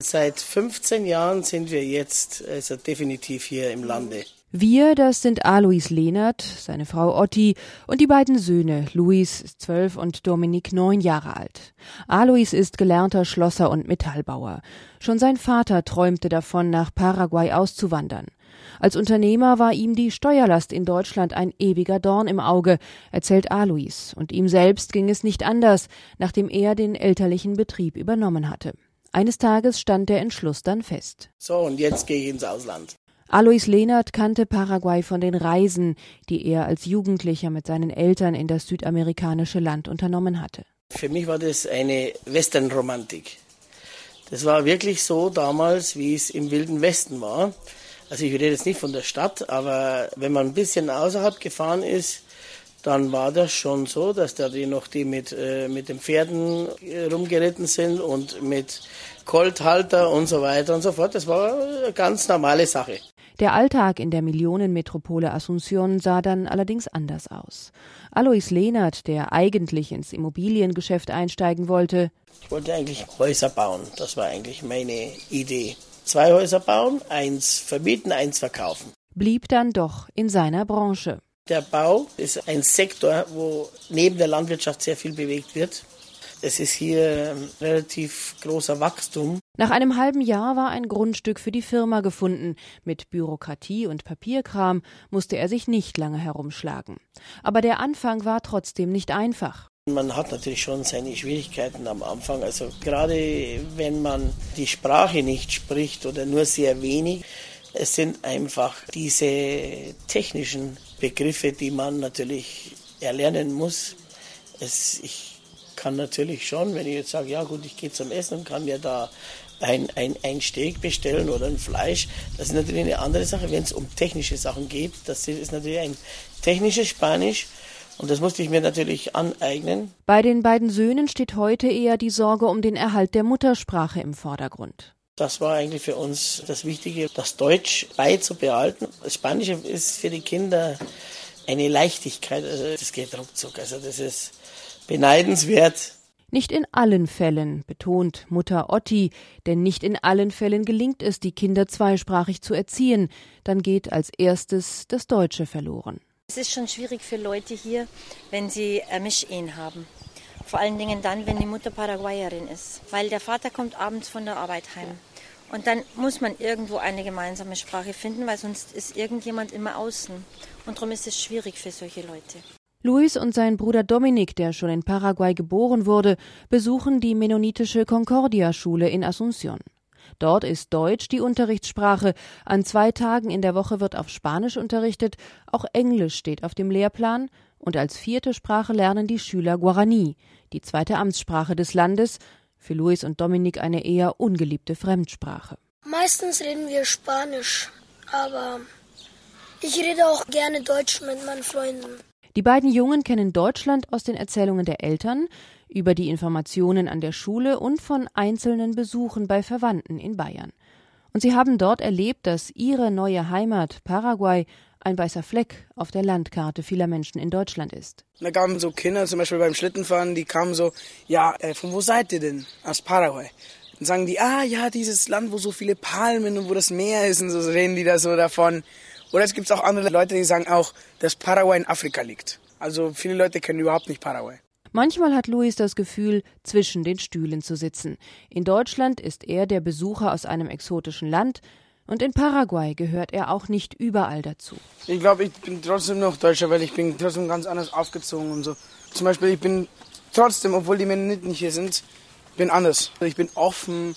Seit 15 Jahren sind wir jetzt also definitiv hier im Lande. Wir, das sind Alois Lehnert, seine Frau Otti und die beiden Söhne. Luis zwölf und Dominik neun Jahre alt. Alois ist gelernter Schlosser und Metallbauer. Schon sein Vater träumte davon, nach Paraguay auszuwandern. Als Unternehmer war ihm die Steuerlast in Deutschland ein ewiger Dorn im Auge, erzählt Alois. Und ihm selbst ging es nicht anders, nachdem er den elterlichen Betrieb übernommen hatte. Eines Tages stand der Entschluss dann fest. So, und jetzt gehe ich ins Ausland. Alois Lehnert kannte Paraguay von den Reisen, die er als Jugendlicher mit seinen Eltern in das südamerikanische Land unternommen hatte. Für mich war das eine Westernromantik. Das war wirklich so damals, wie es im Wilden Westen war. Also ich rede jetzt nicht von der Stadt, aber wenn man ein bisschen außerhalb gefahren ist, dann war das schon so, dass da die noch die mit, äh, mit den Pferden äh, rumgeritten sind und mit Kolthalter und so weiter und so fort. Das war eine ganz normale Sache. Der Alltag in der Millionenmetropole Asunción sah dann allerdings anders aus. Alois Lehnert, der eigentlich ins Immobiliengeschäft einsteigen wollte, ich wollte eigentlich Häuser bauen. Das war eigentlich meine Idee. Zwei Häuser bauen, eins vermieten, eins verkaufen. Blieb dann doch in seiner Branche. Der Bau ist ein Sektor, wo neben der Landwirtschaft sehr viel bewegt wird. Es ist hier relativ großer Wachstum. Nach einem halben Jahr war ein Grundstück für die Firma gefunden. Mit Bürokratie und Papierkram musste er sich nicht lange herumschlagen. Aber der Anfang war trotzdem nicht einfach. Man hat natürlich schon seine Schwierigkeiten am Anfang. Also gerade wenn man die Sprache nicht spricht oder nur sehr wenig, es sind einfach diese technischen Begriffe, die man natürlich erlernen muss. Es, ich kann natürlich schon, wenn ich jetzt sage, ja gut, ich gehe zum Essen und kann mir da ein, ein, ein Steak bestellen oder ein Fleisch, das ist natürlich eine andere Sache. Wenn es um technische Sachen geht, das ist natürlich ein technisches Spanisch. Und das musste ich mir natürlich aneignen. Bei den beiden Söhnen steht heute eher die Sorge um den Erhalt der Muttersprache im Vordergrund. Das war eigentlich für uns das Wichtige, das Deutsch beizubehalten. Das Spanische ist für die Kinder eine Leichtigkeit. Also das geht ruckzuck. Also das ist beneidenswert. Nicht in allen Fällen, betont Mutter Otti, denn nicht in allen Fällen gelingt es, die Kinder zweisprachig zu erziehen. Dann geht als erstes das Deutsche verloren. Es ist schon schwierig für Leute hier, wenn sie Mischehen haben. Vor allen Dingen dann, wenn die Mutter Paraguayerin ist. Weil der Vater kommt abends von der Arbeit heim. Und dann muss man irgendwo eine gemeinsame Sprache finden, weil sonst ist irgendjemand immer außen. Und darum ist es schwierig für solche Leute. Luis und sein Bruder Dominik, der schon in Paraguay geboren wurde, besuchen die mennonitische Concordia-Schule in Asunción. Dort ist Deutsch die Unterrichtssprache. An zwei Tagen in der Woche wird auf Spanisch unterrichtet. Auch Englisch steht auf dem Lehrplan. Und als vierte Sprache lernen die Schüler Guarani, die zweite Amtssprache des Landes, für Luis und Dominik eine eher ungeliebte Fremdsprache. Meistens reden wir Spanisch, aber ich rede auch gerne Deutsch mit meinen Freunden. Die beiden Jungen kennen Deutschland aus den Erzählungen der Eltern, über die Informationen an der Schule und von einzelnen Besuchen bei Verwandten in Bayern. Und sie haben dort erlebt, dass ihre neue Heimat Paraguay ein weißer Fleck auf der Landkarte vieler Menschen in Deutschland ist. Da kamen so Kinder, zum Beispiel beim Schlittenfahren, die kamen so, ja, äh, von wo seid ihr denn? Aus Paraguay. Dann sagen die, ah ja, dieses Land, wo so viele Palmen und wo das Meer ist und so reden die da so davon. Oder es gibt auch andere Leute, die sagen auch, dass Paraguay in Afrika liegt. Also viele Leute kennen überhaupt nicht Paraguay. Manchmal hat Luis das Gefühl, zwischen den Stühlen zu sitzen. In Deutschland ist er der Besucher aus einem exotischen Land, und in Paraguay gehört er auch nicht überall dazu. Ich glaube, ich bin trotzdem noch Deutscher, weil ich bin trotzdem ganz anders aufgezogen und so. Zum Beispiel, ich bin trotzdem, obwohl die Mennoniten hier sind, bin anders. Ich bin offen.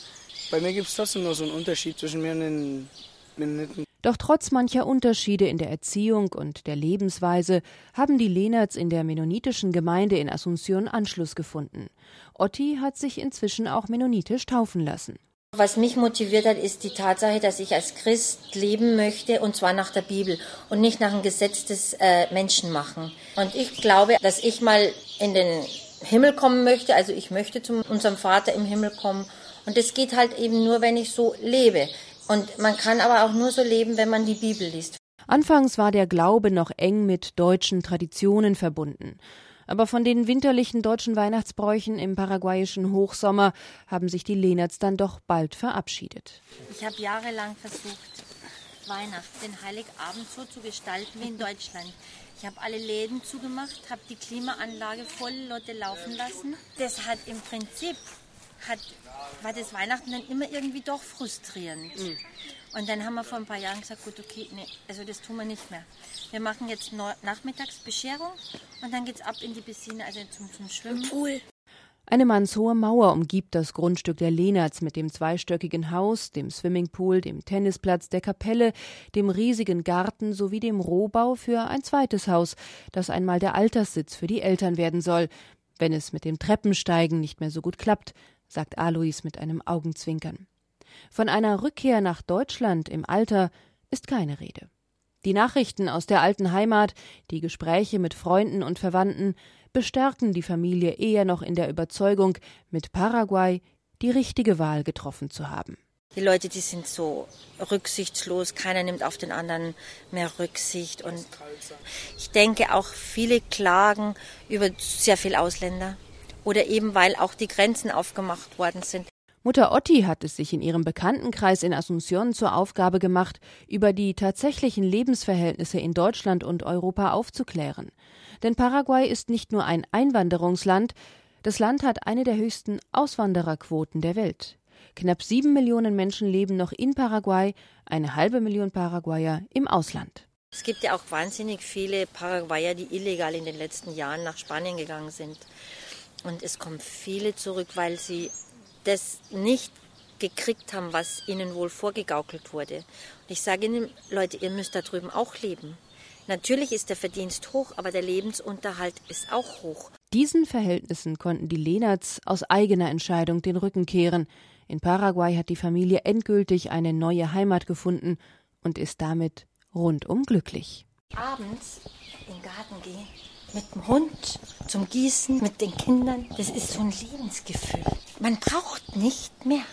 Bei mir gibt es trotzdem noch so einen Unterschied zwischen mir und den Mennoniten. Doch trotz mancher Unterschiede in der Erziehung und der Lebensweise haben die Lehnerts in der mennonitischen Gemeinde in Asunción Anschluss gefunden. Otti hat sich inzwischen auch mennonitisch taufen lassen. Was mich motiviert hat, ist die Tatsache, dass ich als Christ leben möchte und zwar nach der Bibel und nicht nach dem Gesetz des äh, Menschen machen. Und ich glaube, dass ich mal in den Himmel kommen möchte, also ich möchte zu unserem Vater im Himmel kommen. Und das geht halt eben nur, wenn ich so lebe. Und man kann aber auch nur so leben, wenn man die Bibel liest. Anfangs war der Glaube noch eng mit deutschen Traditionen verbunden. Aber von den winterlichen deutschen Weihnachtsbräuchen im paraguayischen Hochsommer haben sich die Lehnerts dann doch bald verabschiedet. Ich habe jahrelang versucht, Weihnachten, den Heiligabend so zu gestalten wie in Deutschland. Ich habe alle Läden zugemacht, habe die Klimaanlage voll Lotte laufen lassen. Das hat im Prinzip, hat, war das Weihnachten dann immer irgendwie doch frustrierend. Mhm. Und dann haben wir vor ein paar Jahren gesagt, gut, okay, nee, also das tun wir nicht mehr. Wir machen jetzt nachmittags Bescherung und dann geht es ab in die Piscine, also zum, zum Schwimmen. Pool. Eine mannshohe Mauer umgibt das Grundstück der Lehnerts mit dem zweistöckigen Haus, dem Swimmingpool, dem Tennisplatz, der Kapelle, dem riesigen Garten sowie dem Rohbau für ein zweites Haus, das einmal der Alterssitz für die Eltern werden soll, wenn es mit dem Treppensteigen nicht mehr so gut klappt, sagt Alois mit einem Augenzwinkern. Von einer Rückkehr nach Deutschland im Alter ist keine Rede. Die Nachrichten aus der alten Heimat, die Gespräche mit Freunden und Verwandten bestärken die Familie eher noch in der Überzeugung, mit Paraguay die richtige Wahl getroffen zu haben. Die Leute, die sind so rücksichtslos, keiner nimmt auf den anderen mehr Rücksicht. Und ich denke auch, viele klagen über sehr viel Ausländer. Oder eben, weil auch die Grenzen aufgemacht worden sind. Mutter Otti hat es sich in ihrem Bekanntenkreis in Asunción zur Aufgabe gemacht, über die tatsächlichen Lebensverhältnisse in Deutschland und Europa aufzuklären. Denn Paraguay ist nicht nur ein Einwanderungsland, das Land hat eine der höchsten Auswandererquoten der Welt. Knapp sieben Millionen Menschen leben noch in Paraguay, eine halbe Million Paraguayer im Ausland. Es gibt ja auch wahnsinnig viele Paraguayer, die illegal in den letzten Jahren nach Spanien gegangen sind. Und es kommen viele zurück, weil sie das nicht gekriegt haben, was ihnen wohl vorgegaukelt wurde. Und ich sage Ihnen, Leute, ihr müsst da drüben auch leben. Natürlich ist der Verdienst hoch, aber der Lebensunterhalt ist auch hoch. Diesen Verhältnissen konnten die Lehnerts aus eigener Entscheidung den Rücken kehren. In Paraguay hat die Familie endgültig eine neue Heimat gefunden und ist damit rundum glücklich. Abends in den Garten gehen mit dem Hund zum Gießen, mit den Kindern. Das ist so ein Lebensgefühl. Man braucht nicht mehr.